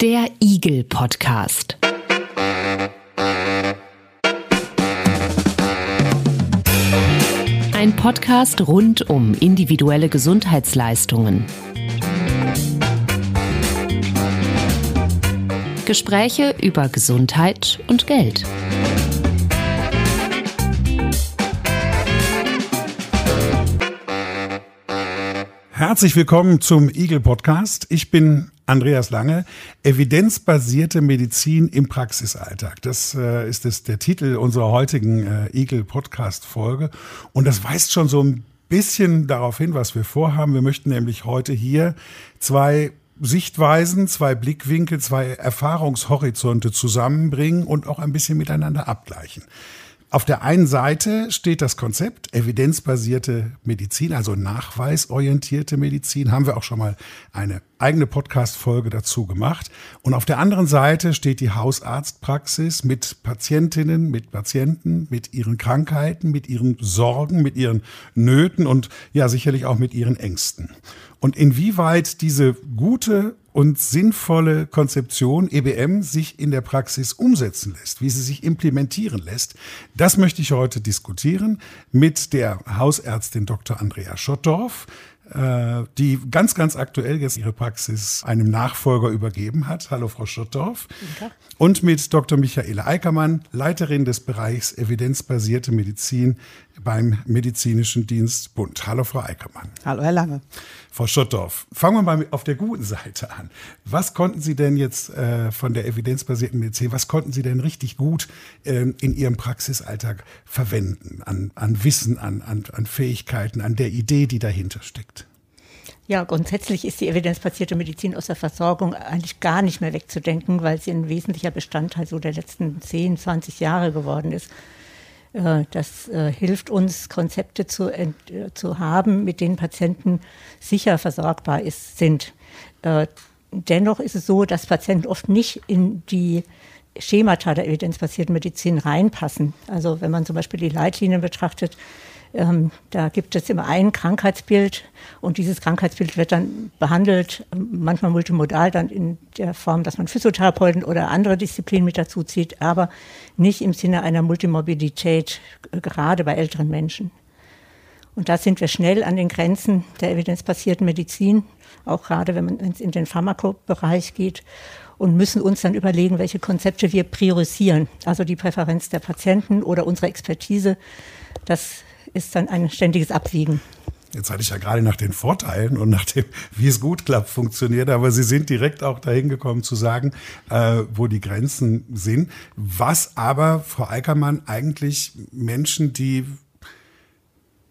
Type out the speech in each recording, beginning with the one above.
Der Igel Podcast. Ein Podcast rund um individuelle Gesundheitsleistungen. Gespräche über Gesundheit und Geld. Herzlich willkommen zum Eagle Podcast. Ich bin Andreas Lange. Evidenzbasierte Medizin im Praxisalltag. Das äh, ist das, der Titel unserer heutigen äh, Eagle Podcast Folge. Und das weist schon so ein bisschen darauf hin, was wir vorhaben. Wir möchten nämlich heute hier zwei Sichtweisen, zwei Blickwinkel, zwei Erfahrungshorizonte zusammenbringen und auch ein bisschen miteinander abgleichen. Auf der einen Seite steht das Konzept evidenzbasierte Medizin, also nachweisorientierte Medizin. Haben wir auch schon mal eine eigene Podcast-Folge dazu gemacht. Und auf der anderen Seite steht die Hausarztpraxis mit Patientinnen, mit Patienten, mit ihren Krankheiten, mit ihren Sorgen, mit ihren Nöten und ja sicherlich auch mit ihren Ängsten. Und inwieweit diese gute und sinnvolle Konzeption EBM sich in der Praxis umsetzen lässt, wie sie sich implementieren lässt, das möchte ich heute diskutieren mit der Hausärztin Dr. Andrea Schottdorf, äh, die ganz, ganz aktuell jetzt ihre Praxis einem Nachfolger übergeben hat. Hallo, Frau Schottdorf. Und mit Dr. Michaela Eickermann, Leiterin des Bereichs evidenzbasierte Medizin beim Medizinischen Dienst Bund. Hallo, Frau Eickermann. Hallo, Herr Lange. Frau Schottdorf, fangen wir mal auf der guten Seite an. Was konnten Sie denn jetzt äh, von der evidenzbasierten Medizin, was konnten Sie denn richtig gut äh, in Ihrem Praxisalltag verwenden? An, an Wissen, an, an, an Fähigkeiten, an der Idee, die dahinter steckt? Ja, grundsätzlich ist die evidenzbasierte Medizin aus der Versorgung eigentlich gar nicht mehr wegzudenken, weil sie ein wesentlicher Bestandteil so der letzten 10, 20 Jahre geworden ist. Äh, das äh, hilft uns, Konzepte zu, äh, zu haben, mit denen Patienten sicher versorgbar ist, sind. Dennoch ist es so, dass Patienten oft nicht in die Schemata der evidenzbasierten Medizin reinpassen. Also wenn man zum Beispiel die Leitlinien betrachtet, ähm, da gibt es immer ein Krankheitsbild und dieses Krankheitsbild wird dann behandelt, manchmal multimodal, dann in der Form, dass man Physiotherapeuten oder andere Disziplinen mit dazu zieht, aber nicht im Sinne einer Multimorbidität, gerade bei älteren Menschen. Und da sind wir schnell an den Grenzen der evidenzbasierten Medizin, auch gerade wenn man in den Pharmakobereich geht und müssen uns dann überlegen, welche Konzepte wir priorisieren. Also die Präferenz der Patienten oder unsere Expertise. Das ist dann ein ständiges Abwiegen. Jetzt hatte ich ja gerade nach den Vorteilen und nach dem, wie es gut klappt, funktioniert, aber Sie sind direkt auch dahin gekommen zu sagen, äh, wo die Grenzen sind. Was aber, Frau Eickermann, eigentlich Menschen, die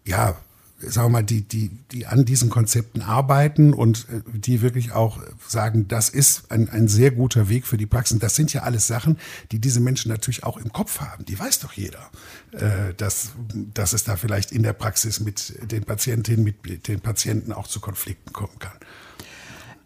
ja sagen wir mal, die, die, die an diesen Konzepten arbeiten und äh, die wirklich auch sagen, das ist ein, ein sehr guter Weg für die Praxen. Das sind ja alles Sachen, die diese Menschen natürlich auch im Kopf haben. Die weiß doch jeder, äh, dass, dass es da vielleicht in der Praxis mit den Patientinnen, mit den Patienten auch zu Konflikten kommen kann.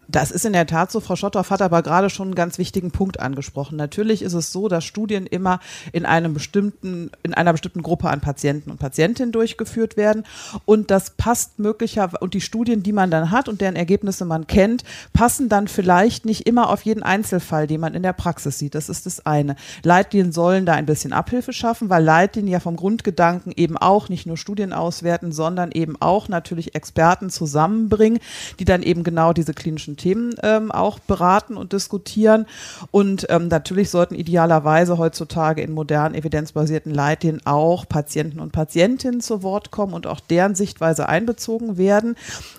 Das ist in der Tat so. Frau Schotthoff hat aber gerade schon einen ganz wichtigen Punkt angesprochen. Natürlich ist es so, dass Studien immer in einem bestimmten, in einer bestimmten Gruppe an Patienten und Patientinnen durchgeführt werden. Und das passt möglicherweise, und die Studien, die man dann hat und deren Ergebnisse man kennt, passen dann vielleicht nicht immer auf jeden Einzelfall, den man in der Praxis sieht. Das ist das eine. Leitlinien sollen da ein bisschen Abhilfe schaffen, weil Leitlinien ja vom Grundgedanken eben auch nicht nur Studien auswerten, sondern eben auch natürlich Experten zusammenbringen, die dann eben genau diese klinischen politischen Themen ähm, auch beraten und diskutieren. Und ähm, natürlich sollten idealerweise heutzutage in modernen evidenzbasierten Leitlinien auch Patienten und Patientinnen zu Wort kommen und auch deren Sichtweise einbezogen werden.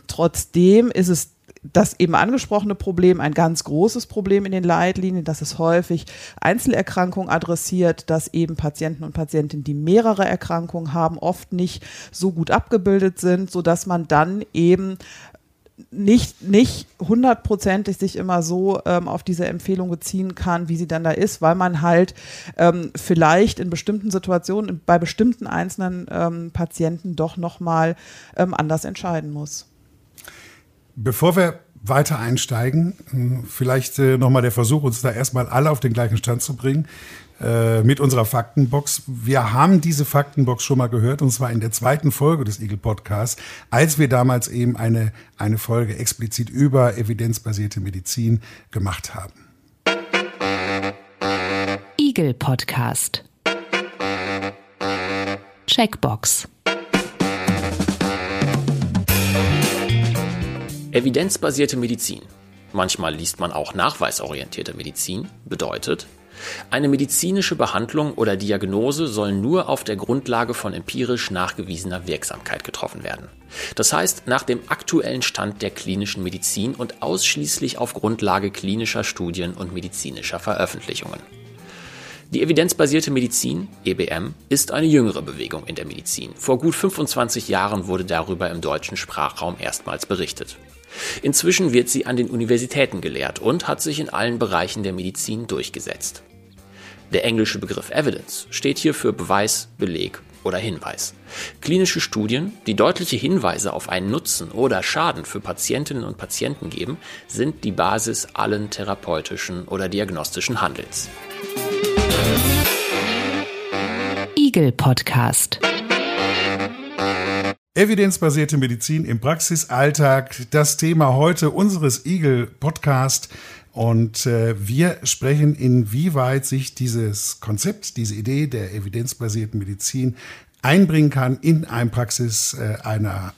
Trotzdem ist es das eben angesprochene Problem ein ganz großes Problem in den Leitlinien, dass es häufig Einzelerkrankungen adressiert, dass eben Patienten und Patientinnen, die mehrere Erkrankungen haben, oft nicht so gut abgebildet sind, sodass man dann eben nicht, nicht hundertprozentig sich immer so ähm, auf diese Empfehlung beziehen kann, wie sie dann da ist, weil man halt ähm, vielleicht in bestimmten Situationen, bei bestimmten einzelnen ähm, Patienten doch nochmal ähm, anders entscheiden muss. Bevor wir weiter einsteigen, hm, vielleicht äh, nochmal der Versuch, uns da erstmal alle auf den gleichen Stand zu bringen. Äh, mit unserer Faktenbox. Wir haben diese Faktenbox schon mal gehört und zwar in der zweiten Folge des Eagle Podcasts, als wir damals eben eine, eine Folge explizit über evidenzbasierte Medizin gemacht haben. Eagle Podcast. Checkbox. Evidenzbasierte Medizin. Manchmal liest man auch nachweisorientierte Medizin, bedeutet, eine medizinische Behandlung oder Diagnose soll nur auf der Grundlage von empirisch nachgewiesener Wirksamkeit getroffen werden. Das heißt, nach dem aktuellen Stand der klinischen Medizin und ausschließlich auf Grundlage klinischer Studien und medizinischer Veröffentlichungen. Die evidenzbasierte Medizin, EBM, ist eine jüngere Bewegung in der Medizin. Vor gut 25 Jahren wurde darüber im deutschen Sprachraum erstmals berichtet. Inzwischen wird sie an den Universitäten gelehrt und hat sich in allen Bereichen der Medizin durchgesetzt. Der englische Begriff Evidence steht hier für Beweis, Beleg oder Hinweis. Klinische Studien, die deutliche Hinweise auf einen Nutzen oder Schaden für Patientinnen und Patienten geben, sind die Basis allen therapeutischen oder diagnostischen Handelns. Eagle Podcast. Evidenzbasierte Medizin im Praxisalltag, das Thema heute unseres Eagle Podcast. Und äh, wir sprechen, inwieweit sich dieses Konzept, diese Idee der evidenzbasierten Medizin einbringen kann in eine Praxis äh, einer,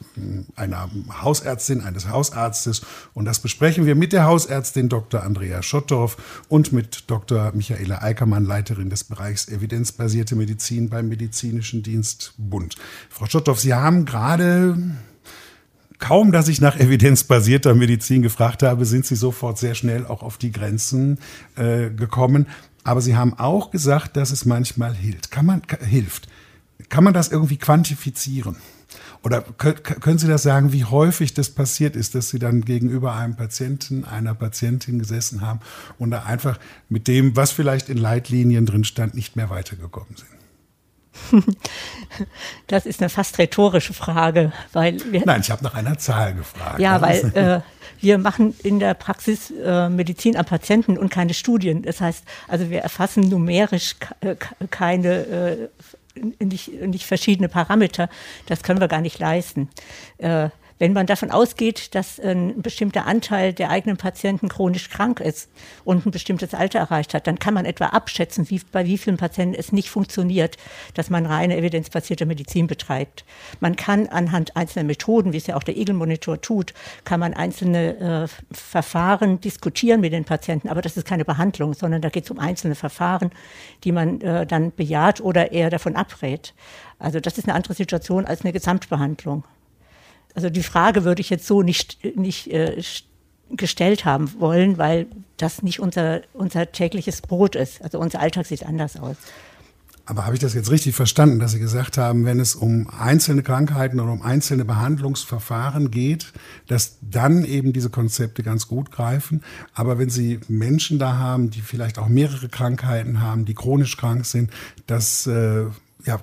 einer Hausärztin, eines Hausarztes. Und das besprechen wir mit der Hausärztin Dr. Andrea Schottdorf und mit Dr. Michaela Eickermann, Leiterin des Bereichs evidenzbasierte Medizin beim Medizinischen Dienst Bund. Frau Schottdorf, Sie haben gerade Kaum, dass ich nach evidenzbasierter Medizin gefragt habe, sind Sie sofort sehr schnell auch auf die Grenzen äh, gekommen. Aber Sie haben auch gesagt, dass es manchmal hilft. Kann man, hilft. Kann man das irgendwie quantifizieren? Oder können Sie das sagen, wie häufig das passiert ist, dass Sie dann gegenüber einem Patienten, einer Patientin gesessen haben und da einfach mit dem, was vielleicht in Leitlinien drin stand, nicht mehr weitergekommen sind? Das ist eine fast rhetorische Frage, weil Nein, ich habe nach einer Zahl gefragt. Ja, weil äh, wir machen in der Praxis äh, Medizin am Patienten und keine Studien. Das heißt, also wir erfassen numerisch äh, keine äh, nicht, nicht verschiedene Parameter. Das können wir gar nicht leisten. Äh, wenn man davon ausgeht, dass ein bestimmter Anteil der eigenen Patienten chronisch krank ist und ein bestimmtes Alter erreicht hat, dann kann man etwa abschätzen, wie, bei wie vielen Patienten es nicht funktioniert, dass man reine evidenzbasierte Medizin betreibt. Man kann anhand einzelner Methoden, wie es ja auch der Eagle-Monitor tut, kann man einzelne äh, Verfahren diskutieren mit den Patienten, aber das ist keine Behandlung, sondern da geht es um einzelne Verfahren, die man äh, dann bejaht oder eher davon abrät. Also das ist eine andere Situation als eine Gesamtbehandlung. Also die Frage würde ich jetzt so nicht, nicht äh, gestellt haben wollen, weil das nicht unser, unser tägliches Brot ist. Also unser Alltag sieht anders aus. Aber habe ich das jetzt richtig verstanden, dass Sie gesagt haben, wenn es um einzelne Krankheiten oder um einzelne Behandlungsverfahren geht, dass dann eben diese Konzepte ganz gut greifen. Aber wenn Sie Menschen da haben, die vielleicht auch mehrere Krankheiten haben, die chronisch krank sind, dass äh, ja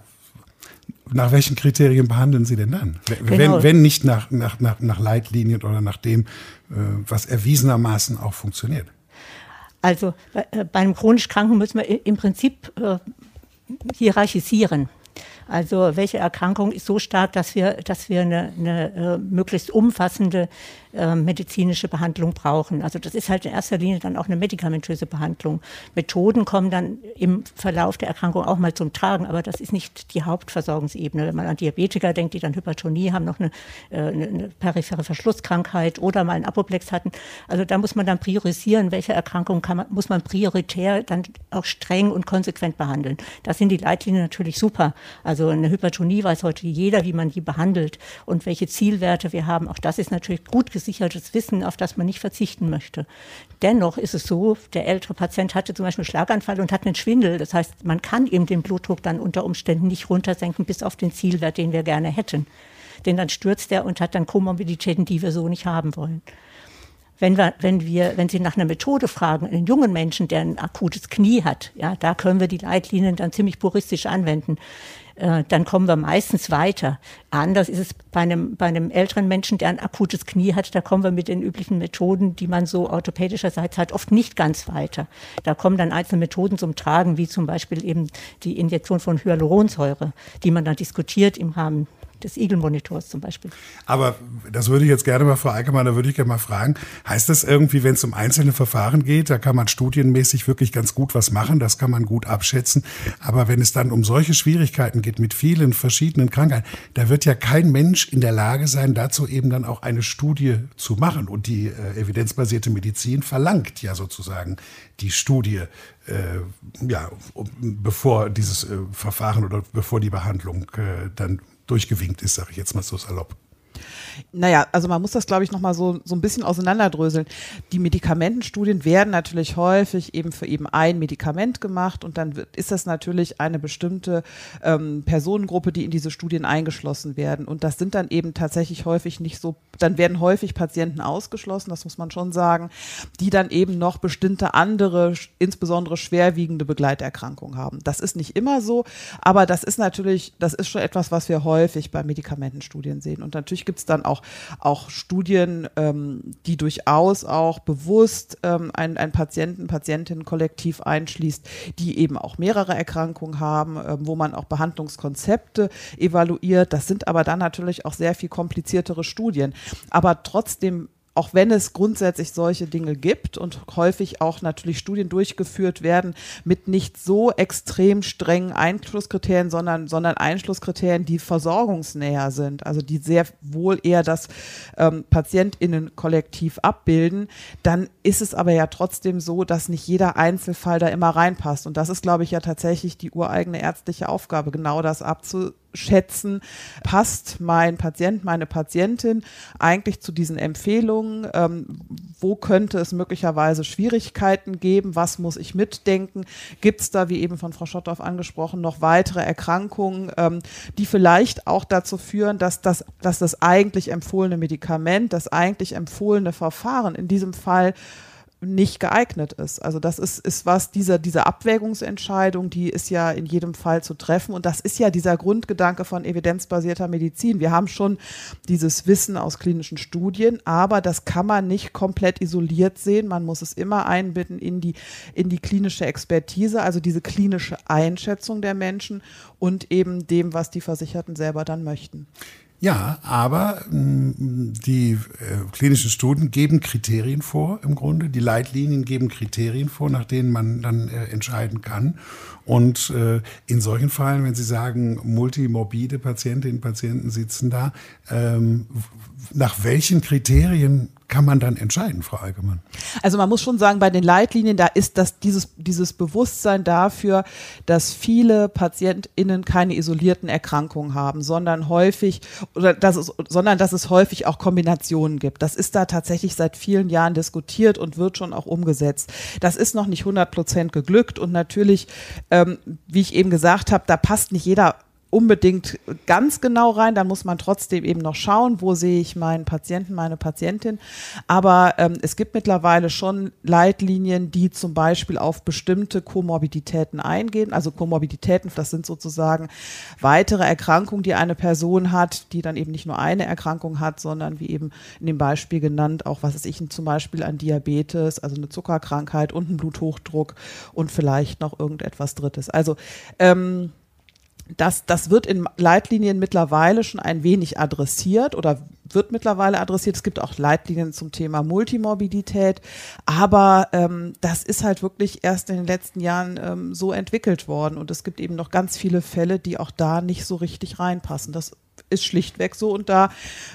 nach welchen Kriterien behandeln Sie denn dann? Wenn, genau. wenn nicht nach, nach, nach, nach Leitlinien oder nach dem, äh, was erwiesenermaßen auch funktioniert? Also bei, äh, bei einem chronisch Kranken müssen wir im Prinzip äh, hierarchisieren. Also welche Erkrankung ist so stark, dass wir, dass wir eine, eine äh, möglichst umfassende äh, medizinische Behandlung brauchen. Also das ist halt in erster Linie dann auch eine medikamentöse Behandlung. Methoden kommen dann im Verlauf der Erkrankung auch mal zum Tragen, aber das ist nicht die Hauptversorgungsebene. Wenn man an Diabetiker denkt, die dann Hypertonie haben, noch eine, äh, eine periphere Verschlusskrankheit oder mal einen Apoplex hatten. Also da muss man dann priorisieren, welche Erkrankungen kann man, muss man prioritär dann auch streng und konsequent behandeln. Das sind die Leitlinien natürlich super. Also eine Hypertonie weiß heute jeder, wie man die behandelt und welche Zielwerte wir haben. Auch das ist natürlich gut gesichertes Wissen, auf das man nicht verzichten möchte. Dennoch ist es so, der ältere Patient hatte zum Beispiel Schlaganfall und hat einen Schwindel. Das heißt, man kann eben den Blutdruck dann unter Umständen nicht runtersenken bis auf den Zielwert, den wir gerne hätten. Denn dann stürzt er und hat dann Komorbiditäten, die wir so nicht haben wollen. Wenn wir, wenn wir, wenn Sie nach einer Methode fragen, einen jungen Menschen, der ein akutes Knie hat, ja, da können wir die Leitlinien dann ziemlich puristisch anwenden. Äh, dann kommen wir meistens weiter. Anders ist es bei einem, bei einem älteren Menschen, der ein akutes Knie hat, da kommen wir mit den üblichen Methoden, die man so orthopädischerseits hat, oft nicht ganz weiter. Da kommen dann einzelne Methoden zum Tragen, wie zum Beispiel eben die Injektion von Hyaluronsäure, die man dann diskutiert im Rahmen des Eagle-Monitors zum Beispiel. Aber das würde ich jetzt gerne mal, Frau Eickemann, da würde ich gerne mal fragen, heißt das irgendwie, wenn es um einzelne Verfahren geht, da kann man studienmäßig wirklich ganz gut was machen, das kann man gut abschätzen, aber wenn es dann um solche Schwierigkeiten geht mit vielen verschiedenen Krankheiten, da wird ja kein Mensch in der Lage sein, dazu eben dann auch eine Studie zu machen und die äh, evidenzbasierte Medizin verlangt ja sozusagen die Studie, äh, ja, bevor dieses äh, Verfahren oder bevor die Behandlung äh, dann durchgewinkt ist, sage ich jetzt mal so salopp. Naja, also man muss das, glaube ich, nochmal so, so ein bisschen auseinanderdröseln. Die Medikamentenstudien werden natürlich häufig eben für eben ein Medikament gemacht und dann wird, ist das natürlich eine bestimmte ähm, Personengruppe, die in diese Studien eingeschlossen werden. Und das sind dann eben tatsächlich häufig nicht so, dann werden häufig Patienten ausgeschlossen, das muss man schon sagen, die dann eben noch bestimmte andere, insbesondere schwerwiegende Begleiterkrankungen haben. Das ist nicht immer so, aber das ist natürlich, das ist schon etwas, was wir häufig bei Medikamentenstudien sehen. Und natürlich gibt es dann auch, auch Studien, ähm, die durchaus auch bewusst ähm, ein, ein Patienten, Patientinnen-Kollektiv einschließt, die eben auch mehrere Erkrankungen haben, äh, wo man auch Behandlungskonzepte evaluiert. Das sind aber dann natürlich auch sehr viel kompliziertere Studien. Aber trotzdem auch wenn es grundsätzlich solche Dinge gibt und häufig auch natürlich Studien durchgeführt werden mit nicht so extrem strengen Einschlusskriterien, sondern, sondern Einschlusskriterien, die versorgungsnäher sind, also die sehr wohl eher das ähm, PatientInnen-Kollektiv abbilden, dann ist es aber ja trotzdem so, dass nicht jeder Einzelfall da immer reinpasst. Und das ist, glaube ich, ja tatsächlich die ureigene ärztliche Aufgabe, genau das abzu schätzen, passt mein Patient, meine Patientin eigentlich zu diesen Empfehlungen? Ähm, wo könnte es möglicherweise Schwierigkeiten geben? Was muss ich mitdenken? Gibt es da, wie eben von Frau Schotthoff angesprochen, noch weitere Erkrankungen, ähm, die vielleicht auch dazu führen, dass das, dass das eigentlich empfohlene Medikament, das eigentlich empfohlene Verfahren in diesem Fall nicht geeignet ist. Also das ist, ist was, diese, diese Abwägungsentscheidung, die ist ja in jedem Fall zu treffen. Und das ist ja dieser Grundgedanke von evidenzbasierter Medizin. Wir haben schon dieses Wissen aus klinischen Studien, aber das kann man nicht komplett isoliert sehen. Man muss es immer einbinden in die, in die klinische Expertise, also diese klinische Einschätzung der Menschen und eben dem, was die Versicherten selber dann möchten. Ja, aber mh, mm, die äh, klinischen Studien geben Kriterien vor im Grunde. Die Leitlinien geben Kriterien vor, nach denen man dann äh, entscheiden kann. Und äh, in solchen Fällen, wenn Sie sagen, multimorbide Patientinnen und Patienten sitzen da, ähm, nach welchen Kriterien kann man dann entscheiden, Frau Allgemein? Also man muss schon sagen, bei den Leitlinien, da ist das dieses, dieses Bewusstsein dafür, dass viele PatientInnen keine isolierten Erkrankungen haben, sondern häufig, oder dass es, sondern dass es häufig auch Kombinationen gibt. Das ist da tatsächlich seit vielen Jahren diskutiert und wird schon auch umgesetzt. Das ist noch nicht 100 Prozent geglückt und natürlich, ähm, wie ich eben gesagt habe, da passt nicht jeder unbedingt ganz genau rein. Da muss man trotzdem eben noch schauen, wo sehe ich meinen Patienten, meine Patientin. Aber ähm, es gibt mittlerweile schon Leitlinien, die zum Beispiel auf bestimmte Komorbiditäten eingehen. Also Komorbiditäten, das sind sozusagen weitere Erkrankungen, die eine Person hat, die dann eben nicht nur eine Erkrankung hat, sondern wie eben in dem Beispiel genannt, auch was ist ich zum Beispiel an Diabetes, also eine Zuckerkrankheit und einen Bluthochdruck und vielleicht noch irgendetwas Drittes. Also ähm, das, das wird in Leitlinien mittlerweile schon ein wenig adressiert oder wird mittlerweile adressiert. Es gibt auch Leitlinien zum Thema Multimorbidität, aber ähm, das ist halt wirklich erst in den letzten Jahren ähm, so entwickelt worden und es gibt eben noch ganz viele Fälle, die auch da nicht so richtig reinpassen. Das ist schlichtweg so und da,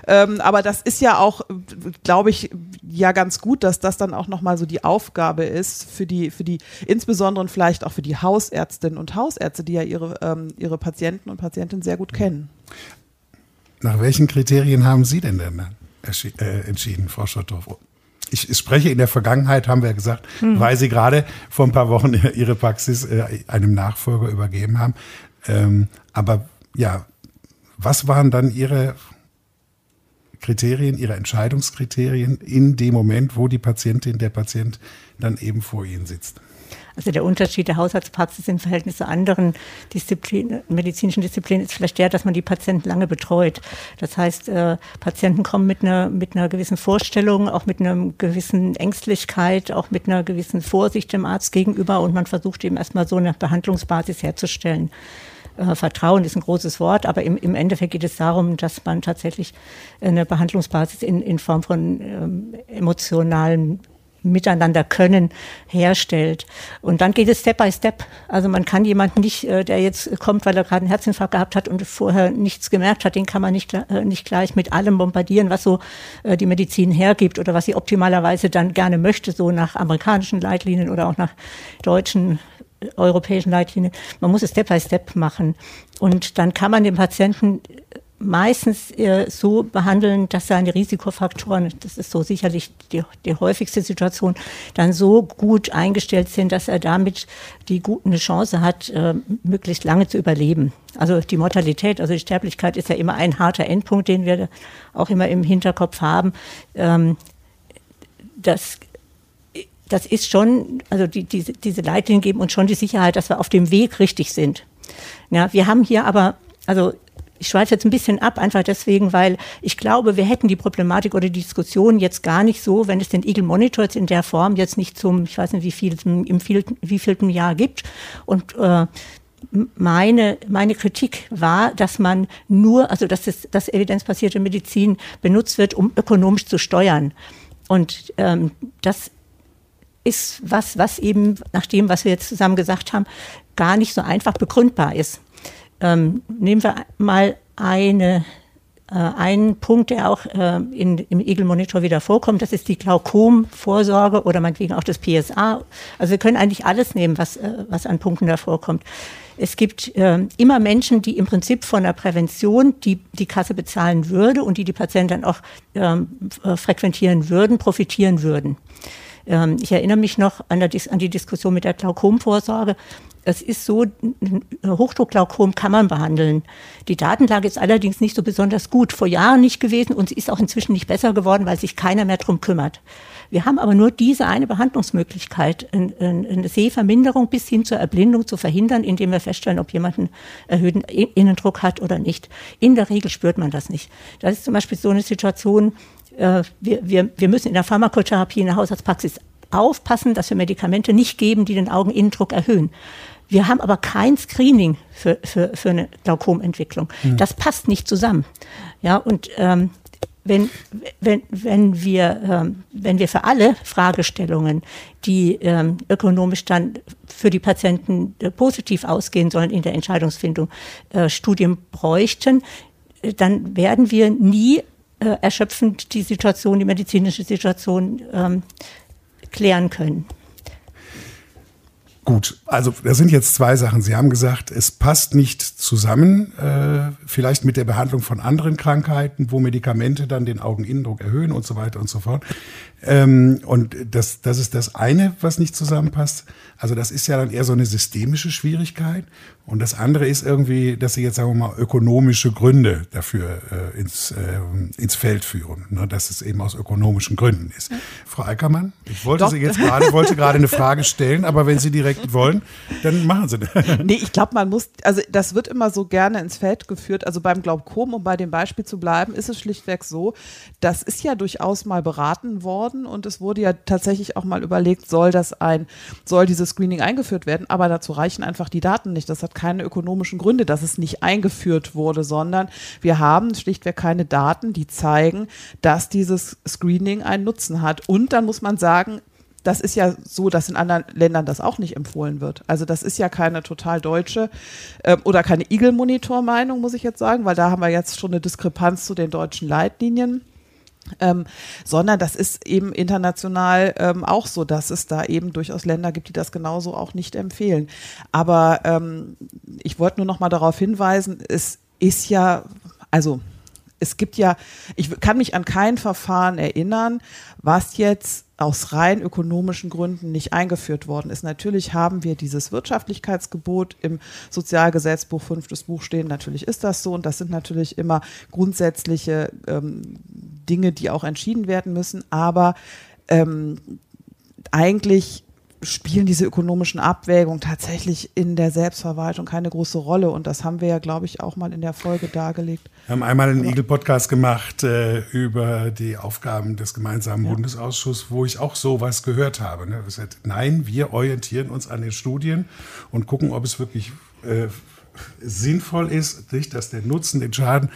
ähm, aber das ist ja auch, glaube ich, ja ganz gut, dass das dann auch nochmal so die Aufgabe ist für die, für die, insbesondere und vielleicht auch für die Hausärztinnen und Hausärzte, die ja ihre, ähm, ihre Patienten und Patientinnen sehr gut kennen. Nach welchen Kriterien haben Sie denn denn äh, entschieden, Frau Schotthoff? Ich, spreche in der Vergangenheit, haben wir gesagt, hm. weil Sie gerade vor ein paar Wochen Ihre Praxis äh, einem Nachfolger übergeben haben. Ähm, aber ja, was waren dann Ihre Kriterien, Ihre Entscheidungskriterien in dem Moment, wo die Patientin, der Patient dann eben vor Ihnen sitzt? Also der Unterschied der Hausarztpraxis im Verhältnis zu anderen Disziplinen, medizinischen Disziplinen ist vielleicht der, dass man die Patienten lange betreut. Das heißt, äh, Patienten kommen mit einer, mit einer gewissen Vorstellung, auch mit einer gewissen Ängstlichkeit, auch mit einer gewissen Vorsicht dem Arzt gegenüber und man versucht eben erstmal so eine Behandlungsbasis herzustellen. Äh, Vertrauen ist ein großes Wort, aber im, im Endeffekt geht es darum, dass man tatsächlich eine Behandlungsbasis in, in Form von ähm, emotionalen miteinander können herstellt. Und dann geht es Step by Step. Also man kann jemanden nicht, äh, der jetzt kommt, weil er gerade einen Herzinfarkt gehabt hat und vorher nichts gemerkt hat, den kann man nicht, äh, nicht gleich mit allem bombardieren, was so äh, die Medizin hergibt oder was sie optimalerweise dann gerne möchte, so nach amerikanischen Leitlinien oder auch nach deutschen europäischen Leitlinien. Man muss es Step by Step machen. Und dann kann man den Patienten meistens äh, so behandeln, dass seine Risikofaktoren, das ist so sicherlich die, die häufigste Situation, dann so gut eingestellt sind, dass er damit die gute Chance hat, äh, möglichst lange zu überleben. Also die Mortalität, also die Sterblichkeit ist ja immer ein harter Endpunkt, den wir auch immer im Hinterkopf haben. Ähm, das das ist schon, also die, diese, diese Leitlinien geben uns schon die Sicherheit, dass wir auf dem Weg richtig sind. Ja, wir haben hier aber, also ich schweife jetzt ein bisschen ab, einfach deswegen, weil ich glaube, wir hätten die Problematik oder die Diskussion jetzt gar nicht so, wenn es den Eagle Monitor jetzt in der Form jetzt nicht zum, ich weiß nicht, wie viel, im wievielten Jahr gibt. Und äh, meine, meine Kritik war, dass man nur, also dass, es, dass evidenzbasierte Medizin benutzt wird, um ökonomisch zu steuern. Und ähm, das ist was, was eben nach dem, was wir jetzt zusammen gesagt haben, gar nicht so einfach begründbar ist. Ähm, nehmen wir mal eine, äh, einen Punkt, der auch äh, in, im Eagle-Monitor wieder vorkommt. Das ist die Glaukom-Vorsorge oder meinetwegen auch das PSA. Also wir können eigentlich alles nehmen, was, äh, was an Punkten da vorkommt. Es gibt äh, immer Menschen, die im Prinzip von der Prävention, die die Kasse bezahlen würde und die die Patienten dann auch ähm, äh, frequentieren würden, profitieren würden. Ähm, ich erinnere mich noch an, der, an die Diskussion mit der Glaukomvorsorge. Es ist so, Hochdruckglaukom kann man behandeln. Die Datenlage ist allerdings nicht so besonders gut. Vor Jahren nicht gewesen und sie ist auch inzwischen nicht besser geworden, weil sich keiner mehr drum kümmert. Wir haben aber nur diese eine Behandlungsmöglichkeit, eine Sehverminderung bis hin zur Erblindung zu verhindern, indem wir feststellen, ob jemand einen erhöhten Innendruck hat oder nicht. In der Regel spürt man das nicht. Das ist zum Beispiel so eine Situation, wir, wir, wir müssen in der Pharmakotherapie in der Hausarztpraxis aufpassen, dass wir Medikamente nicht geben, die den Augeninnendruck erhöhen. Wir haben aber kein Screening für, für, für eine Glaukomentwicklung. Mhm. Das passt nicht zusammen. Ja, und ähm, wenn, wenn, wenn, wir, ähm, wenn wir für alle Fragestellungen, die ähm, ökonomisch dann für die Patienten äh, positiv ausgehen sollen in der Entscheidungsfindung, äh, Studien bräuchten, äh, dann werden wir nie äh, erschöpfend die Situation, die medizinische Situation ähm, klären können. Gut, also da sind jetzt zwei Sachen. Sie haben gesagt, es passt nicht zusammen, äh, vielleicht mit der Behandlung von anderen Krankheiten, wo Medikamente dann den Augeninnendruck erhöhen und so weiter und so fort. Ähm, und das, das ist das eine, was nicht zusammenpasst. Also das ist ja dann eher so eine systemische Schwierigkeit. Und das andere ist irgendwie, dass sie jetzt, sagen wir mal, ökonomische Gründe dafür äh, ins, äh, ins Feld führen. Ne? Dass es eben aus ökonomischen Gründen ist. Frau Eickermann, ich wollte Doch. Sie jetzt gerade, wollte gerade eine Frage stellen, aber wenn Sie direkt wollen, dann machen Sie das. Nee, ich glaube, man muss, also das wird immer so gerne ins Feld geführt. Also beim Glaukom, um bei dem Beispiel zu bleiben, ist es schlichtweg so, das ist ja durchaus mal beraten worden worden und es wurde ja tatsächlich auch mal überlegt, soll das ein, soll dieses Screening eingeführt werden, aber dazu reichen einfach die Daten nicht. Das hat keine ökonomischen Gründe, dass es nicht eingeführt wurde, sondern wir haben schlichtweg keine Daten, die zeigen, dass dieses Screening einen Nutzen hat. Und dann muss man sagen, das ist ja so, dass in anderen Ländern das auch nicht empfohlen wird. Also das ist ja keine total deutsche äh, oder keine Eagle-Monitor-Meinung, muss ich jetzt sagen, weil da haben wir jetzt schon eine Diskrepanz zu den deutschen Leitlinien. Ähm, sondern das ist eben international ähm, auch so, dass es da eben durchaus Länder gibt, die das genauso auch nicht empfehlen. Aber ähm, ich wollte nur noch mal darauf hinweisen, es ist ja, also es gibt ja, ich kann mich an kein Verfahren erinnern, was jetzt aus rein ökonomischen Gründen nicht eingeführt worden ist. Natürlich haben wir dieses Wirtschaftlichkeitsgebot im Sozialgesetzbuch fünftes Buch stehen. Natürlich ist das so und das sind natürlich immer grundsätzliche ähm, Dinge, die auch entschieden werden müssen. Aber ähm, eigentlich spielen diese ökonomischen Abwägungen tatsächlich in der Selbstverwaltung keine große Rolle. Und das haben wir ja, glaube ich, auch mal in der Folge dargelegt. Wir haben einmal einen Eagle-Podcast gemacht äh, über die Aufgaben des gemeinsamen ja. Bundesausschusses, wo ich auch sowas gehört habe. Ne? Sagt, nein, wir orientieren uns an den Studien und gucken, ob es wirklich äh, sinnvoll ist, nicht, dass der Nutzen den Schaden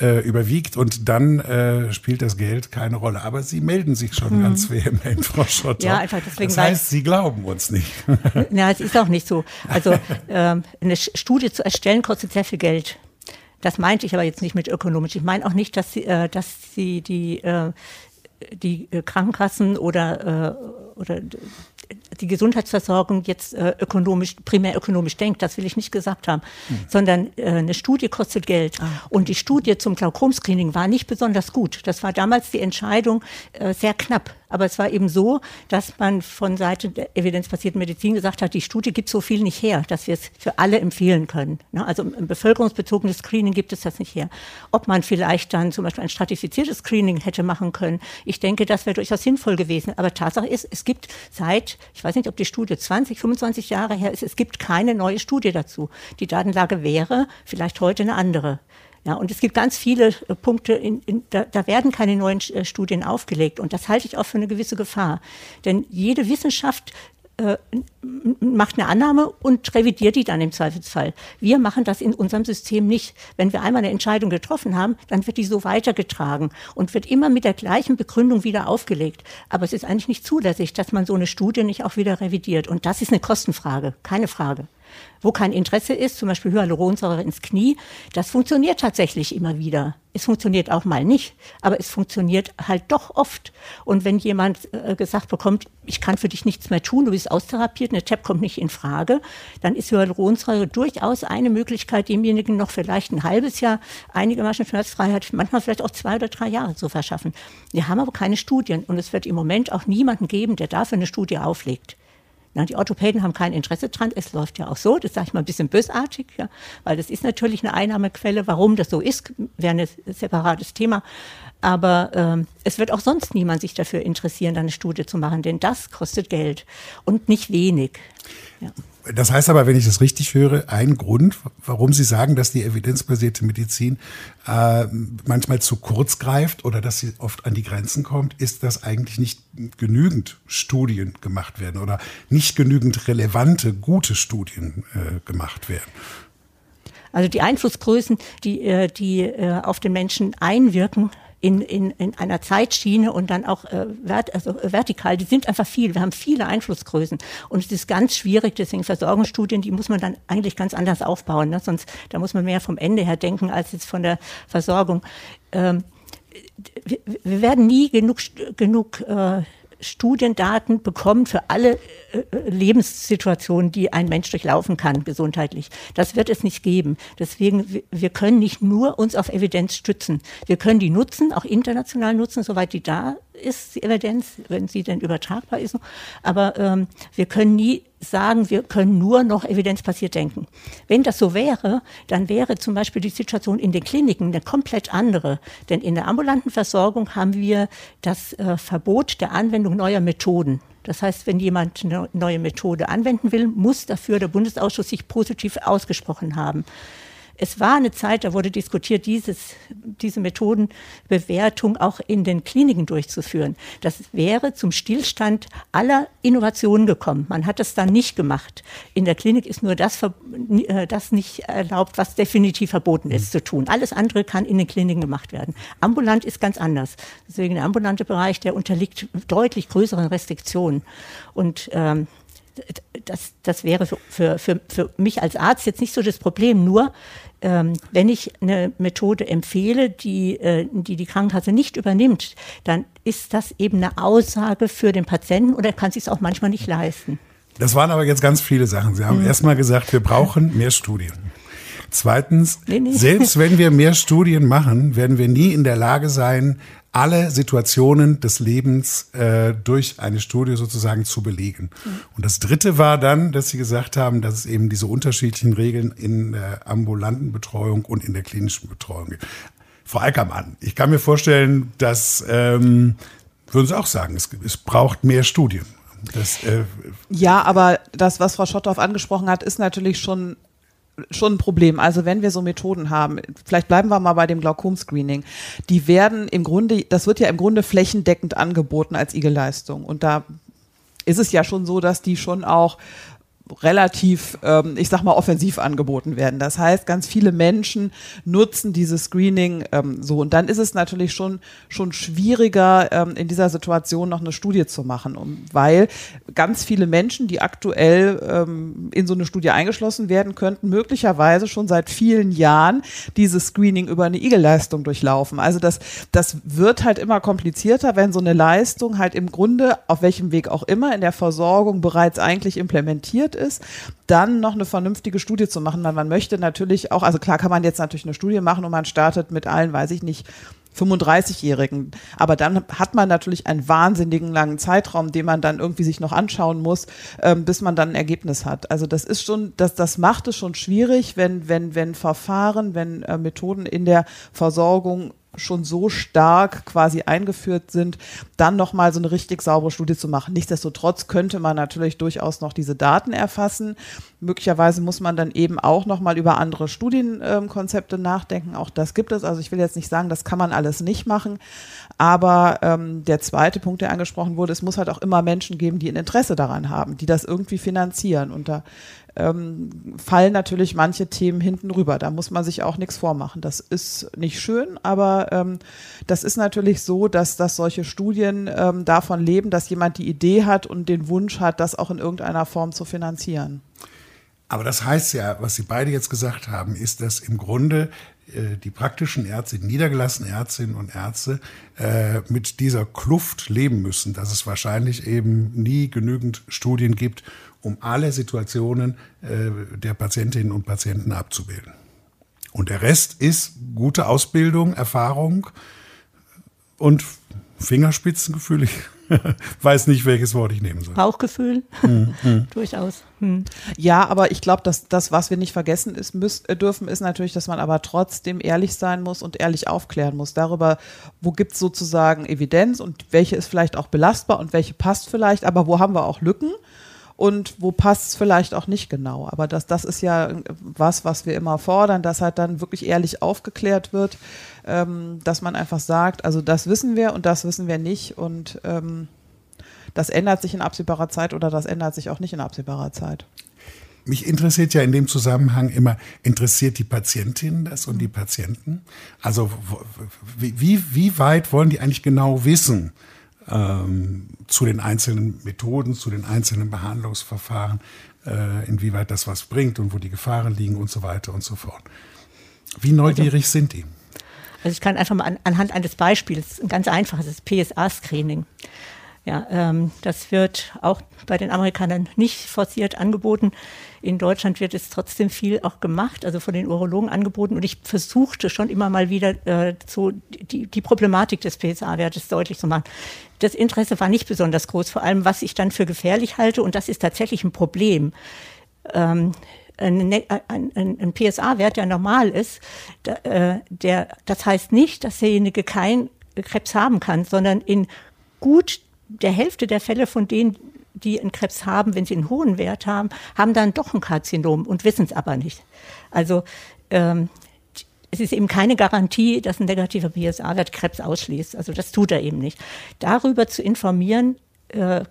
äh, überwiegt und dann äh, spielt das Geld keine Rolle. Aber Sie melden sich schon hm. ganz vehement, Frau Schotter. Ja, einfach deswegen. Das heißt, Sie glauben uns nicht. Ja, es ist auch nicht so. Also ähm, eine Studie zu erstellen kostet sehr viel Geld. Das meinte ich aber jetzt nicht mit ökonomisch. Ich meine auch nicht, dass sie, äh, dass sie die, äh, die Krankenkassen oder, äh, oder die Gesundheitsversorgung jetzt äh, ökonomisch, primär ökonomisch denkt, das will ich nicht gesagt haben, mhm. sondern äh, eine Studie kostet Geld. Ah. Und die Studie zum Glaukom-Screening war nicht besonders gut. Das war damals die Entscheidung äh, sehr knapp. Aber es war eben so, dass man von Seite der evidenzbasierten Medizin gesagt hat, die Studie gibt so viel nicht her, dass wir es für alle empfehlen können. Ne? Also ein bevölkerungsbezogenes Screening gibt es das nicht her. Ob man vielleicht dann zum Beispiel ein stratifiziertes Screening hätte machen können, ich denke, das wäre durchaus sinnvoll gewesen. Aber Tatsache ist, es gibt seit, ich weiß nicht, ob die Studie 20, 25 Jahre her ist, es gibt keine neue Studie dazu. Die Datenlage wäre vielleicht heute eine andere. Ja, und es gibt ganz viele äh, Punkte, in, in, da, da, werden keine neuen äh, Studien aufgelegt. Und das halte ich auch für eine gewisse Gefahr. Denn jede Wissenschaft äh, macht eine Annahme und revidiert die dann im Zweifelsfall. Wir machen das in unserem System nicht. Wenn wir einmal eine Entscheidung getroffen haben, dann wird die so weitergetragen und wird immer mit der gleichen Begründung wieder aufgelegt. Aber es ist eigentlich nicht zulässig, dass man so eine Studie nicht auch wieder revidiert. Und das ist eine Kostenfrage, keine Frage wo kein Interesse ist, zum Beispiel Hyaluronsäure ins Knie, das funktioniert tatsächlich immer wieder. Es funktioniert auch mal nicht, aber es funktioniert halt doch oft. Und wenn jemand äh, gesagt bekommt, ich kann für dich nichts mehr tun, du bist austherapiert, eine TAP kommt nicht in Frage, dann ist Hyaluronsäure durchaus eine Möglichkeit, demjenigen noch vielleicht ein halbes Jahr einigermaßen Schmerzfreiheit, manchmal vielleicht auch zwei oder drei Jahre zu verschaffen. Wir haben aber keine Studien und es wird im Moment auch niemanden geben, der dafür eine Studie auflegt. Na, die Orthopäden haben kein Interesse dran. Es läuft ja auch so, das sage ich mal ein bisschen bösartig, ja, weil das ist natürlich eine Einnahmequelle. Warum das so ist, wäre ein separates Thema. Aber ähm, es wird auch sonst niemand sich dafür interessieren, eine Studie zu machen, denn das kostet Geld und nicht wenig. Ja. Das heißt aber, wenn ich das richtig höre, ein Grund, warum Sie sagen, dass die evidenzbasierte Medizin äh, manchmal zu kurz greift oder dass sie oft an die Grenzen kommt, ist, dass eigentlich nicht genügend Studien gemacht werden oder nicht genügend relevante, gute Studien äh, gemacht werden. Also die Einflussgrößen, die, äh, die äh, auf den Menschen einwirken, in, in, in einer Zeitschiene und dann auch äh, vert, also vertikal, die sind einfach viel. Wir haben viele Einflussgrößen und es ist ganz schwierig, deswegen Versorgungsstudien, die muss man dann eigentlich ganz anders aufbauen. Ne? Sonst, da muss man mehr vom Ende her denken als jetzt von der Versorgung. Ähm, wir, wir werden nie genug, genug äh, Studiendaten bekommen für alle äh, äh, Lebenssituationen, die ein Mensch durchlaufen kann, gesundheitlich. Das wird es nicht geben. Deswegen, wir können nicht nur uns auf Evidenz stützen. Wir können die nutzen, auch international nutzen, soweit die da ist, die Evidenz, wenn sie denn übertragbar ist. Aber ähm, wir können nie sagen, wir können nur noch evidenzbasiert denken. Wenn das so wäre, dann wäre zum Beispiel die Situation in den Kliniken eine komplett andere. Denn in der ambulanten Versorgung haben wir das äh, Verbot der Anwendung neuer Methoden. Das heißt, wenn jemand eine neue Methode anwenden will, muss dafür der Bundesausschuss sich positiv ausgesprochen haben. Es war eine Zeit, da wurde diskutiert, dieses, diese Methodenbewertung auch in den Kliniken durchzuführen. Das wäre zum Stillstand aller Innovationen gekommen. Man hat das dann nicht gemacht. In der Klinik ist nur das, äh, das nicht erlaubt, was definitiv verboten ist zu tun. Alles andere kann in den Kliniken gemacht werden. Ambulant ist ganz anders. Deswegen der ambulante Bereich, der unterliegt deutlich größeren Restriktionen. Und ähm, das, das wäre für, für, für mich als Arzt jetzt nicht so das Problem. Nur ähm, wenn ich eine Methode empfehle, die, äh, die die Krankenkasse nicht übernimmt, dann ist das eben eine Aussage für den Patienten und er kann sich es auch manchmal nicht leisten. Das waren aber jetzt ganz viele Sachen. Sie haben mhm. erstmal gesagt, wir brauchen mehr Studien. Zweitens, nee, nee. selbst wenn wir mehr Studien machen, werden wir nie in der Lage sein, alle Situationen des Lebens äh, durch eine Studie sozusagen zu belegen. Mhm. Und das Dritte war dann, dass Sie gesagt haben, dass es eben diese unterschiedlichen Regeln in der ambulanten Betreuung und in der klinischen Betreuung gibt. Frau Eickermann, ich kann mir vorstellen, dass, ähm, würden Sie auch sagen, es, es braucht mehr Studien. Das, äh, ja, aber das, was Frau Schotthoff angesprochen hat, ist natürlich schon schon ein Problem. Also wenn wir so Methoden haben, vielleicht bleiben wir mal bei dem Glaukom-Screening, die werden im Grunde, das wird ja im Grunde flächendeckend angeboten als IG-Leistung. Und da ist es ja schon so, dass die schon auch relativ, ähm, ich sag mal, offensiv angeboten werden. Das heißt, ganz viele Menschen nutzen dieses Screening ähm, so. Und dann ist es natürlich schon, schon schwieriger, ähm, in dieser Situation noch eine Studie zu machen, um, weil ganz viele Menschen, die aktuell ähm, in so eine Studie eingeschlossen werden könnten, möglicherweise schon seit vielen Jahren dieses Screening über eine Igel-Leistung durchlaufen. Also das, das wird halt immer komplizierter, wenn so eine Leistung halt im Grunde, auf welchem Weg auch immer, in der Versorgung bereits eigentlich implementiert ist, dann noch eine vernünftige Studie zu machen. Weil man möchte natürlich auch, also klar kann man jetzt natürlich eine Studie machen und man startet mit allen, weiß ich nicht, 35-Jährigen. Aber dann hat man natürlich einen wahnsinnigen langen Zeitraum, den man dann irgendwie sich noch anschauen muss, ähm, bis man dann ein Ergebnis hat. Also das ist schon, das, das macht es schon schwierig, wenn, wenn, wenn Verfahren, wenn äh, Methoden in der Versorgung schon so stark quasi eingeführt sind, dann nochmal so eine richtig saubere Studie zu machen. Nichtsdestotrotz könnte man natürlich durchaus noch diese Daten erfassen. Möglicherweise muss man dann eben auch nochmal über andere Studienkonzepte nachdenken. Auch das gibt es. Also ich will jetzt nicht sagen, das kann man alles nicht machen. Aber ähm, der zweite Punkt, der angesprochen wurde, es muss halt auch immer Menschen geben, die ein Interesse daran haben, die das irgendwie finanzieren. Und da ähm, fallen natürlich manche Themen hinten rüber. Da muss man sich auch nichts vormachen. Das ist nicht schön, aber ähm, das ist natürlich so, dass, dass solche Studien ähm, davon leben, dass jemand die Idee hat und den Wunsch hat, das auch in irgendeiner Form zu finanzieren. Aber das heißt ja, was Sie beide jetzt gesagt haben, ist, dass im Grunde äh, die praktischen Ärzte, die niedergelassenen Ärztinnen und Ärzte äh, mit dieser Kluft leben müssen, dass es wahrscheinlich eben nie genügend Studien gibt, um alle Situationen äh, der Patientinnen und Patienten abzubilden. Und der Rest ist gute Ausbildung, Erfahrung und Fingerspitzengefühl. Ich weiß nicht, welches Wort ich nehmen soll. Bauchgefühl, mhm. durchaus. Mhm. Ja, aber ich glaube, dass das, was wir nicht vergessen ist, müssen, äh, dürfen, ist natürlich, dass man aber trotzdem ehrlich sein muss und ehrlich aufklären muss darüber, wo gibt es sozusagen Evidenz und welche ist vielleicht auch belastbar und welche passt vielleicht, aber wo haben wir auch Lücken und wo passt es vielleicht auch nicht genau. Aber das, das ist ja was, was wir immer fordern, dass halt dann wirklich ehrlich aufgeklärt wird, ähm, dass man einfach sagt, also das wissen wir und das wissen wir nicht und ähm, das ändert sich in absehbarer Zeit oder das ändert sich auch nicht in absehbarer Zeit. Mich interessiert ja in dem Zusammenhang immer, interessiert die Patientin das und die Patienten? Also wie, wie weit wollen die eigentlich genau wissen, ähm, zu den einzelnen Methoden, zu den einzelnen Behandlungsverfahren, äh, inwieweit das was bringt und wo die Gefahren liegen und so weiter und so fort. Wie neugierig also, sind die? Also ich kann einfach mal an, anhand eines Beispiels, ein ganz einfaches PSA-Screening. Ja, ähm, das wird auch bei den Amerikanern nicht forciert angeboten. In Deutschland wird es trotzdem viel auch gemacht, also von den Urologen angeboten. Und ich versuchte schon immer mal wieder äh, so die, die Problematik des PSA-Wertes deutlich zu machen. Das Interesse war nicht besonders groß, vor allem was ich dann für gefährlich halte. Und das ist tatsächlich ein Problem. Ähm, ein, ein, ein PSA-Wert, der normal ist, der, äh, der, das heißt nicht, dass derjenige keinen Krebs haben kann, sondern in gut der Hälfte der Fälle von denen, die einen Krebs haben, wenn sie einen hohen Wert haben, haben dann doch ein Karzinom und wissen es aber nicht. Also ähm, es ist eben keine Garantie, dass ein negativer PSA-Wert Krebs ausschließt. Also das tut er eben nicht. Darüber zu informieren, äh,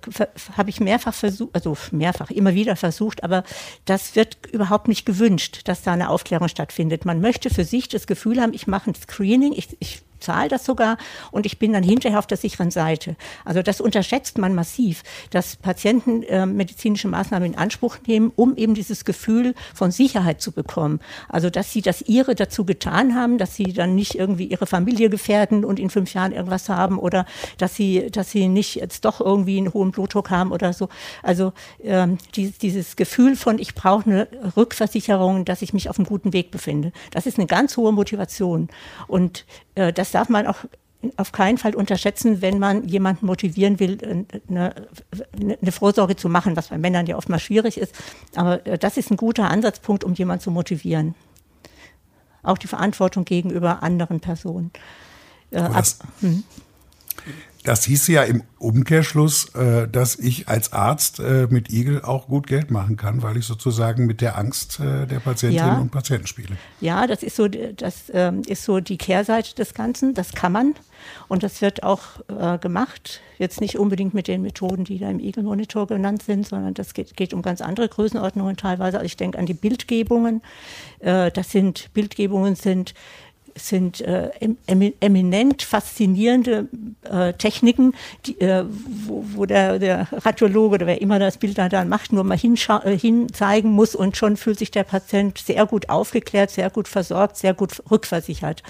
habe ich mehrfach versucht, also mehrfach, immer wieder versucht, aber das wird überhaupt nicht gewünscht, dass da eine Aufklärung stattfindet. Man möchte für sich das Gefühl haben, ich mache ein Screening, ich, ich zahle das sogar und ich bin dann hinterher auf der sicheren Seite. Also das unterschätzt man massiv, dass Patienten äh, medizinische Maßnahmen in Anspruch nehmen, um eben dieses Gefühl von Sicherheit zu bekommen. Also dass sie das ihre dazu getan haben, dass sie dann nicht irgendwie ihre Familie gefährden und in fünf Jahren irgendwas haben oder dass sie, dass sie nicht jetzt doch irgendwie einen hohen Blutdruck haben oder so. Also ähm, die, dieses Gefühl von, ich brauche eine Rückversicherung, dass ich mich auf einem guten Weg befinde. Das ist eine ganz hohe Motivation. Und äh, das darf man auch auf keinen Fall unterschätzen, wenn man jemanden motivieren will, eine, eine, Vorsorge zu machen, was bei Männern ja oftmals schwierig ist. Aber äh, das ist ein guter Ansatzpunkt, um jemanden zu motivieren. Auch die Verantwortung gegenüber anderen Personen. Äh, ab, hm. Das hieß ja im Umkehrschluss, äh, dass ich als Arzt äh, mit Igel auch gut Geld machen kann, weil ich sozusagen mit der Angst äh, der Patientinnen ja. und Patienten spiele. Ja, das ist so, das ähm, ist so die Kehrseite des Ganzen. Das kann man und das wird auch gemacht. Jetzt nicht unbedingt mit den Methoden, die da im Igel-Monitor genannt sind, sondern das geht, geht, um ganz andere Größenordnungen teilweise. Also ich denke an die Bildgebungen. Das sind Bildgebungen sind sind äh, eminent faszinierende äh, Techniken, die, äh, wo, wo der, der, Radiologe oder wer immer das Bild da dann macht, nur mal äh, hinzeigen muss und schon fühlt sich der Patient sehr gut aufgeklärt, sehr gut versorgt, sehr gut rückversichert.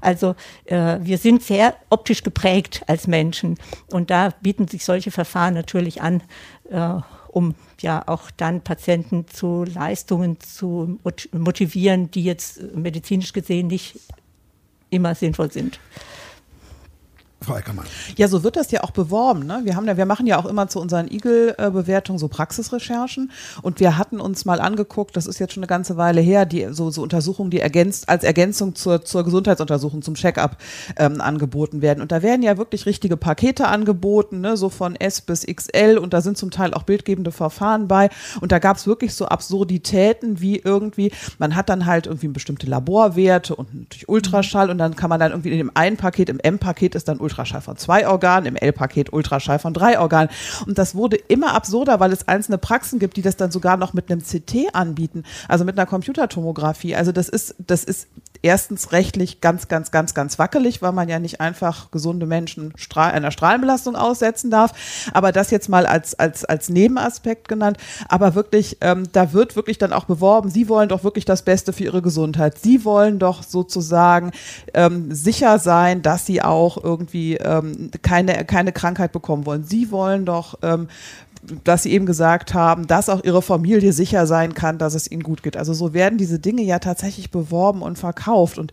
Also äh, wir sind sehr optisch geprägt als Menschen und da bieten sich solche Verfahren natürlich an, äh, um ja auch dann Patienten zu Leistungen zu motivieren, die jetzt medizinisch gesehen nicht immer sinnvoll sind. Frau Eckermann. Ja, so wird das ja auch beworben. Ne? Wir, haben ja, wir machen ja auch immer zu unseren Igel-Bewertungen so Praxisrecherchen und wir hatten uns mal angeguckt, das ist jetzt schon eine ganze Weile her, die so, so Untersuchungen, die ergänzt, als Ergänzung zur, zur Gesundheitsuntersuchung, zum Check-up ähm, angeboten werden. Und da werden ja wirklich richtige Pakete angeboten, ne? so von S bis XL und da sind zum Teil auch bildgebende Verfahren bei. Und da gab es wirklich so Absurditäten wie irgendwie, man hat dann halt irgendwie bestimmte Laborwerte und natürlich Ultraschall und dann kann man dann irgendwie in dem einen Paket, im M-Paket ist dann Ultraschall von zwei Organen, im L-Paket Ultraschall von drei Organen. Und das wurde immer absurder, weil es einzelne Praxen gibt, die das dann sogar noch mit einem CT anbieten, also mit einer Computertomographie. Also das ist, das ist erstens rechtlich ganz, ganz, ganz, ganz wackelig, weil man ja nicht einfach gesunde Menschen Strahl, einer Strahlenbelastung aussetzen darf. Aber das jetzt mal als, als, als Nebenaspekt genannt. Aber wirklich, ähm, da wird wirklich dann auch beworben, Sie wollen doch wirklich das Beste für Ihre Gesundheit. Sie wollen doch sozusagen ähm, sicher sein, dass Sie auch irgendwie ähm, keine, keine Krankheit bekommen wollen. Sie wollen doch ähm, dass sie eben gesagt haben, dass auch ihre Familie sicher sein kann, dass es ihnen gut geht. Also so werden diese Dinge ja tatsächlich beworben und verkauft. Und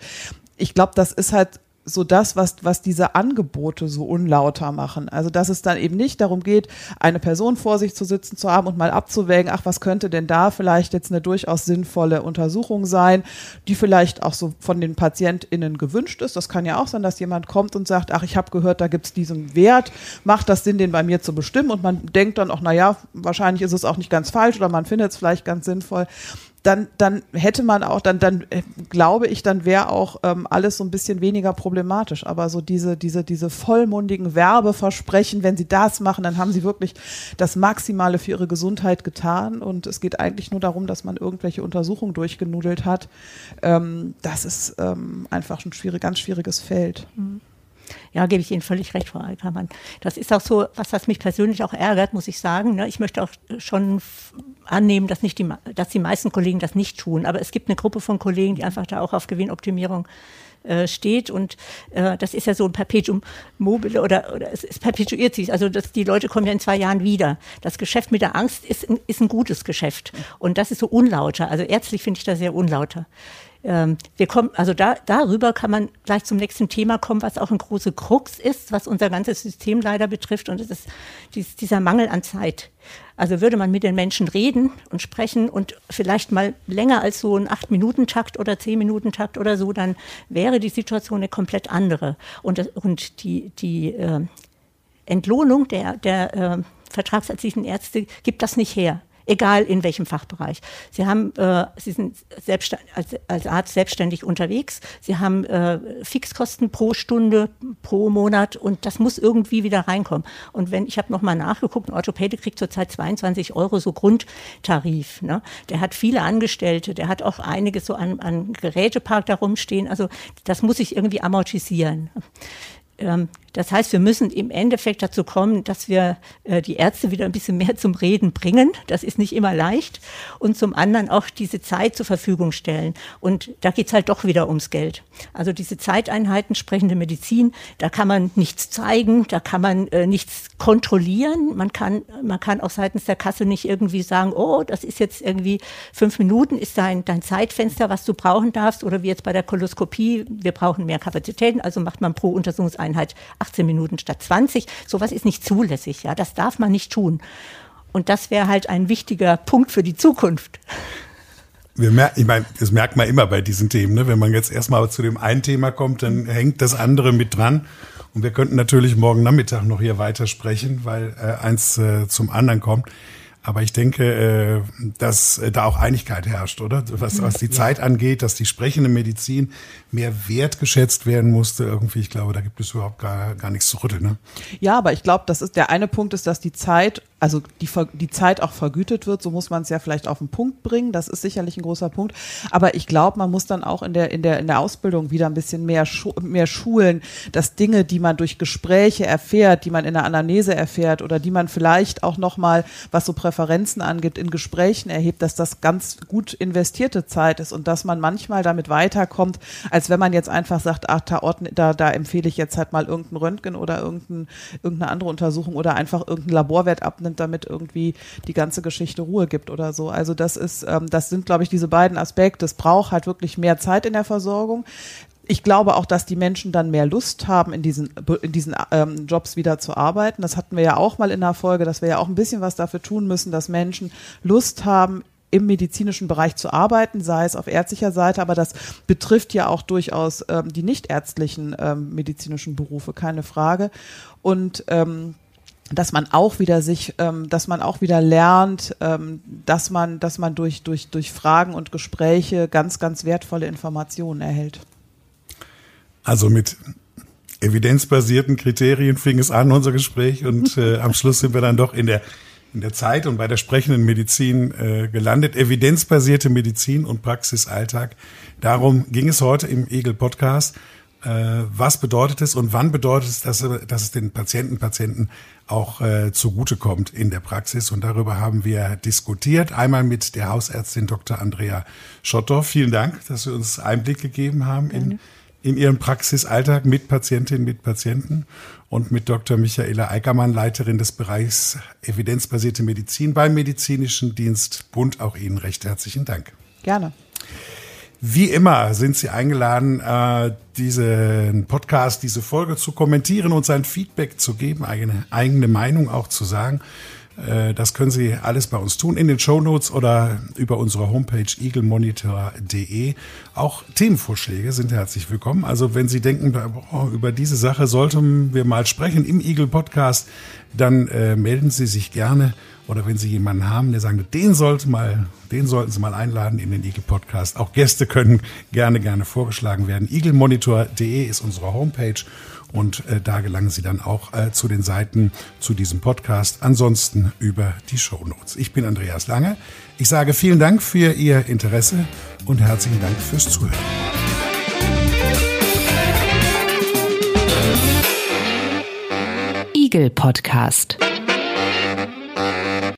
ich glaube, das ist halt so das, was, was diese Angebote so unlauter machen. Also, dass es dann eben nicht darum geht, eine Person vor sich zu sitzen zu haben und mal abzuwägen, ach, was könnte denn da vielleicht jetzt eine durchaus sinnvolle Untersuchung sein, die vielleicht auch so von den PatientInnen gewünscht ist. Das kann ja auch sein, dass jemand kommt und sagt, ach, ich habe gehört, da gibt es diesen Wert, macht das Sinn, den bei mir zu bestimmen? Und man denkt dann auch, naja, wahrscheinlich ist es auch nicht ganz falsch oder man findet es vielleicht ganz sinnvoll dann, dann hätte man auch, dann, dann äh, glaube ich, dann wäre auch ähm, alles so ein bisschen weniger problematisch. Aber so diese, diese, diese vollmundigen Werbeversprechen, wenn sie das machen, dann haben sie wirklich das Maximale für ihre Gesundheit getan. Und es geht eigentlich nur darum, dass man irgendwelche Untersuchungen durchgenudelt hat. Ähm, das ist ähm, einfach ein schwierig, ganz schwieriges Feld. Mhm. Ja, gebe ich Ihnen völlig recht, Frau Alkermann. Das ist auch so, was was mich persönlich auch ärgert, muss ich sagen. Ne? Ich möchte auch schon annehmen, dass, nicht die, dass die meisten Kollegen das nicht tun. Aber es gibt eine Gruppe von Kollegen, die einfach da auch auf Gewinnoptimierung äh, steht und äh, das ist ja so ein Perpetuum mobile oder, oder es, es perpetuiert sich. Also das, die Leute kommen ja in zwei Jahren wieder. Das Geschäft mit der Angst ist, ist ein gutes Geschäft und das ist so unlauter. Also ärztlich finde ich das sehr unlauter wir kommen, also da, darüber kann man gleich zum nächsten Thema kommen, was auch ein großer Krux ist, was unser ganzes System leider betrifft, und das ist dies, dieser Mangel an Zeit. Also würde man mit den Menschen reden und sprechen und vielleicht mal länger als so ein Acht-Minuten-Takt oder Zehn-Minuten-Takt oder so, dann wäre die Situation eine komplett andere. Und, und die, die äh, Entlohnung der, der äh, vertragsärztlichen Ärzte gibt das nicht her egal in welchem Fachbereich. Sie haben, äh, Sie sind als, als Arzt selbstständig unterwegs. Sie haben äh, Fixkosten pro Stunde, pro Monat und das muss irgendwie wieder reinkommen. Und wenn ich habe noch mal nachgeguckt, ein Orthopäde kriegt zurzeit 22 Euro so Grundtarif. Ne? Der hat viele Angestellte, der hat auch einiges so an, an Gerätepark da rumstehen. Also das muss sich irgendwie amortisieren. Ähm, das heißt, wir müssen im Endeffekt dazu kommen, dass wir äh, die Ärzte wieder ein bisschen mehr zum Reden bringen. Das ist nicht immer leicht. Und zum anderen auch diese Zeit zur Verfügung stellen. Und da geht's halt doch wieder ums Geld. Also diese Zeiteinheiten, sprechende Medizin, da kann man nichts zeigen, da kann man äh, nichts kontrollieren. Man kann, man kann auch seitens der Kasse nicht irgendwie sagen, oh, das ist jetzt irgendwie fünf Minuten, ist dein, dein Zeitfenster, was du brauchen darfst. Oder wie jetzt bei der Koloskopie, wir brauchen mehr Kapazitäten, also macht man pro Untersuchungseinheit 18 Minuten statt 20. Sowas ist nicht zulässig, ja. Das darf man nicht tun. Und das wäre halt ein wichtiger Punkt für die Zukunft. Wir merken, ich meine, das merkt man immer bei diesen Themen, ne? Wenn man jetzt erstmal zu dem einen Thema kommt, dann hängt das andere mit dran. Und wir könnten natürlich morgen Nachmittag noch hier weitersprechen, weil äh, eins äh, zum anderen kommt. Aber ich denke, äh, dass äh, da auch Einigkeit herrscht, oder? Was, was die ja. Zeit angeht, dass die sprechende Medizin mehr wertgeschätzt werden musste. Irgendwie, ich glaube, da gibt es überhaupt gar, gar nichts zu rütteln. Ne? Ja, aber ich glaube, das ist der eine Punkt ist, dass die Zeit also die, die Zeit auch vergütet wird, so muss man es ja vielleicht auf den Punkt bringen. Das ist sicherlich ein großer Punkt. Aber ich glaube, man muss dann auch in der, in der, in der Ausbildung wieder ein bisschen mehr, mehr schulen, dass Dinge, die man durch Gespräche erfährt, die man in der Anamnese erfährt oder die man vielleicht auch nochmal, was so Präferenzen angibt, in Gesprächen erhebt, dass das ganz gut investierte Zeit ist und dass man manchmal damit weiterkommt, als wenn man jetzt einfach sagt, ach, da, da, da empfehle ich jetzt halt mal irgendein Röntgen oder irgendein, irgendeine andere Untersuchung oder einfach irgendein Laborwert abnimmt und damit irgendwie die ganze Geschichte Ruhe gibt oder so. Also das ist, ähm, das sind, glaube ich, diese beiden Aspekte. Es braucht halt wirklich mehr Zeit in der Versorgung. Ich glaube auch, dass die Menschen dann mehr Lust haben, in diesen, in diesen ähm, Jobs wieder zu arbeiten. Das hatten wir ja auch mal in der Folge, dass wir ja auch ein bisschen was dafür tun müssen, dass Menschen Lust haben, im medizinischen Bereich zu arbeiten, sei es auf ärztlicher Seite, aber das betrifft ja auch durchaus ähm, die nichtärztlichen ähm, medizinischen Berufe, keine Frage. Und ähm, dass man auch wieder sich, ähm, dass man auch wieder lernt, ähm, dass man, dass man durch, durch, durch Fragen und Gespräche ganz, ganz wertvolle Informationen erhält. Also mit evidenzbasierten Kriterien fing es an, unser Gespräch, und äh, am Schluss sind wir dann doch in der, in der Zeit und bei der sprechenden Medizin äh, gelandet. Evidenzbasierte Medizin und Praxisalltag. Darum ging es heute im Egel Podcast. Äh, was bedeutet es und wann bedeutet es, dass, dass es den Patienten, Patienten auch äh, zugutekommt in der Praxis. Und darüber haben wir diskutiert. Einmal mit der Hausärztin Dr. Andrea Schotter. Vielen Dank, dass Sie uns Einblick gegeben haben in, in Ihren Praxisalltag mit Patientinnen, mit Patienten. Und mit Dr. Michaela Eickermann, Leiterin des Bereichs evidenzbasierte Medizin beim Medizinischen Dienst Bund. Auch Ihnen recht herzlichen Dank. Gerne. Wie immer sind Sie eingeladen, äh, diesen Podcast, diese Folge zu kommentieren und sein Feedback zu geben, eigene, eigene Meinung auch zu sagen. Äh, das können Sie alles bei uns tun in den Show Notes oder über unsere Homepage eaglemonitor.de. Auch Themenvorschläge sind herzlich willkommen. Also wenn Sie denken, oh, über diese Sache sollten wir mal sprechen im Eagle Podcast, dann äh, melden Sie sich gerne oder wenn Sie jemanden haben, der sagt, den sollte mal, den sollten Sie mal einladen in den Eagle Podcast. Auch Gäste können gerne, gerne vorgeschlagen werden. eaglemonitor.de ist unsere Homepage und äh, da gelangen Sie dann auch äh, zu den Seiten zu diesem Podcast. Ansonsten über die Show Notes. Ich bin Andreas Lange. Ich sage vielen Dank für Ihr Interesse und herzlichen Dank fürs Zuhören. Eagle Podcast.